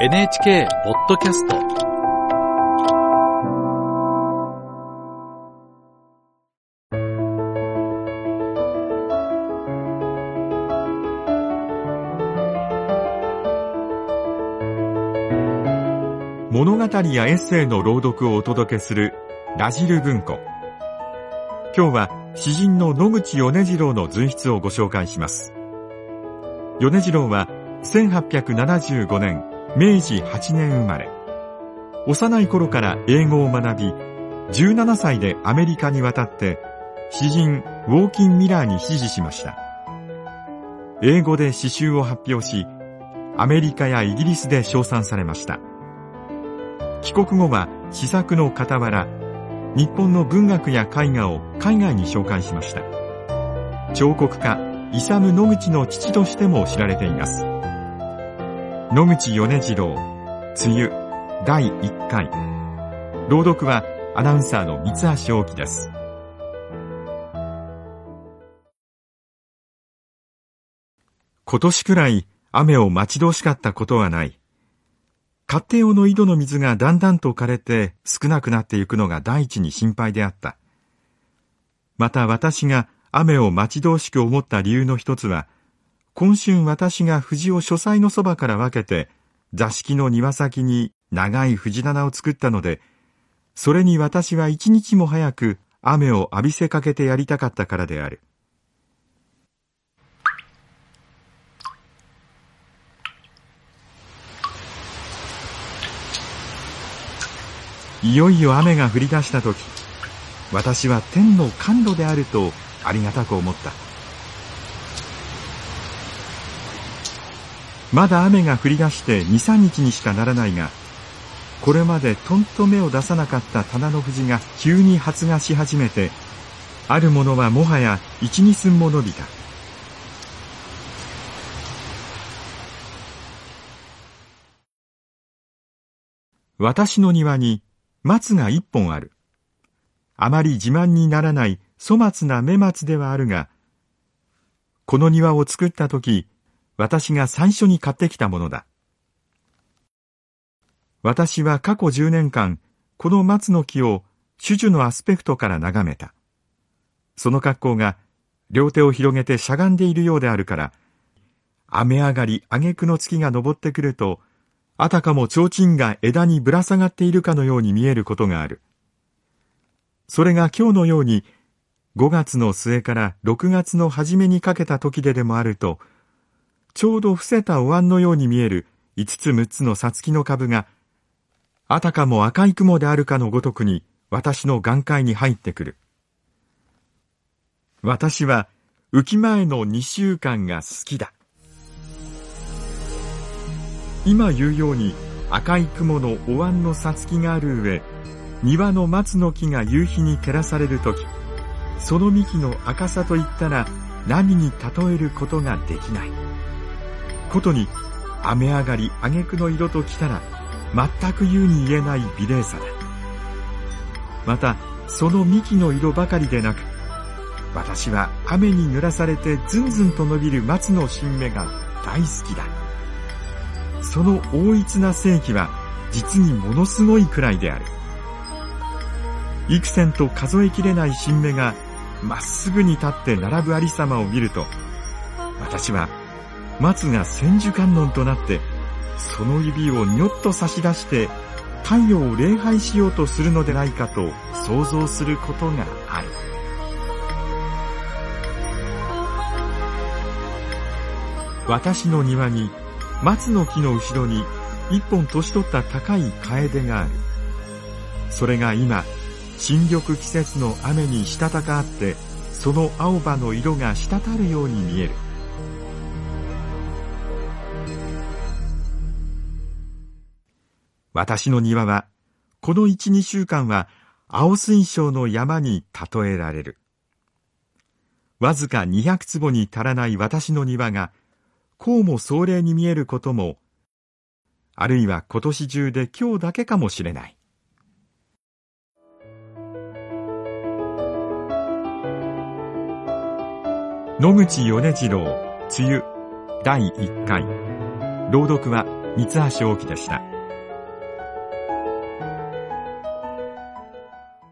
NHK ポッドキャスト。物語やエッセイの朗読をお届けするラジル文庫。今日は詩人の野口米次郎の随筆をご紹介します。米次郎は1875年明治8年生まれ。幼い頃から英語を学び17歳でアメリカに渡って詩人ウォーキン・ミラーに支持しました。英語で詩集を発表しアメリカやイギリスで称賛されました。帰国後は試作の傍ら日本の文学や絵画を海外に紹介しました。彫刻家イサム・野口の父としても知られています。野口米次郎梅雨第1回。朗読はアナウンサーの三橋大樹です。今年くらい雨を待ち遠しかったことはない。勝手用の井戸の水がだんだんと枯れて少なくなっていくのが第一に心配であった。また私が雨を待ち遠しく思った理由の一つは、今春私が藤を書斎のそばから分けて座敷の庭先に長い藤棚を作ったので、それに私は一日も早く雨を浴びせかけてやりたかったからである。いよいよ雨が降り出した時私は天の甘露であるとありがたく思ったまだ雨が降り出して23日にしかならないがこれまでとんと芽を出さなかった棚の藤が急に発芽し始めてあるものはもはや一二寸も伸びた私の庭に松が一本ある。あまり自慢にならない粗末な目松ではあるが、この庭を作った時、私が最初に買ってきたものだ。私は過去10年間、この松の木を種々のアスペクトから眺めた。その格好が両手を広げてしゃがんでいるようであるから、雨上がり挙句の月が昇ってくると、あたかも提灯が枝にぶら下がっているかのように見えることがある。それが今日のように5月の末から6月の初めにかけた時ででもあると、ちょうど伏せたお椀のように見える5つ6つのさつきの株が、あたかも赤い雲であるかのごとくに私の眼界に入ってくる。私は浮き前の2週間が好きだ。今言うように赤い雲のお椀のさつきがある上庭の松の木が夕日に照らされる時その幹の赤さといったら何に例えることができないことに雨上がり挙句の色ときたら全く言うに言えない美麗さだ。またその幹の色ばかりでなく私は雨に濡らされてずんずんと伸びる松の新芽が大好きだ。その大一な正義は実にものすごいくらいである。幾千と数えきれない新芽がまっすぐに立って並ぶありさまを見ると私は松が千手観音となってその指をにょっと差し出して太陽を礼拝しようとするのでないかと想像することがある私の庭に松の木の後ろに一本年取った高い楓がある。それが今、新緑季節の雨にしたたかあって、その青葉の色が滴るように見える。私の庭は、この一、二週間は青水晶の山に例えられる。わずか200坪に足らない私の庭が、こうも壮麗に見えることも、あるいは今年中で今日だけかもしれない。野口米次郎、梅雨、第1回。朗読は三橋大樹でした。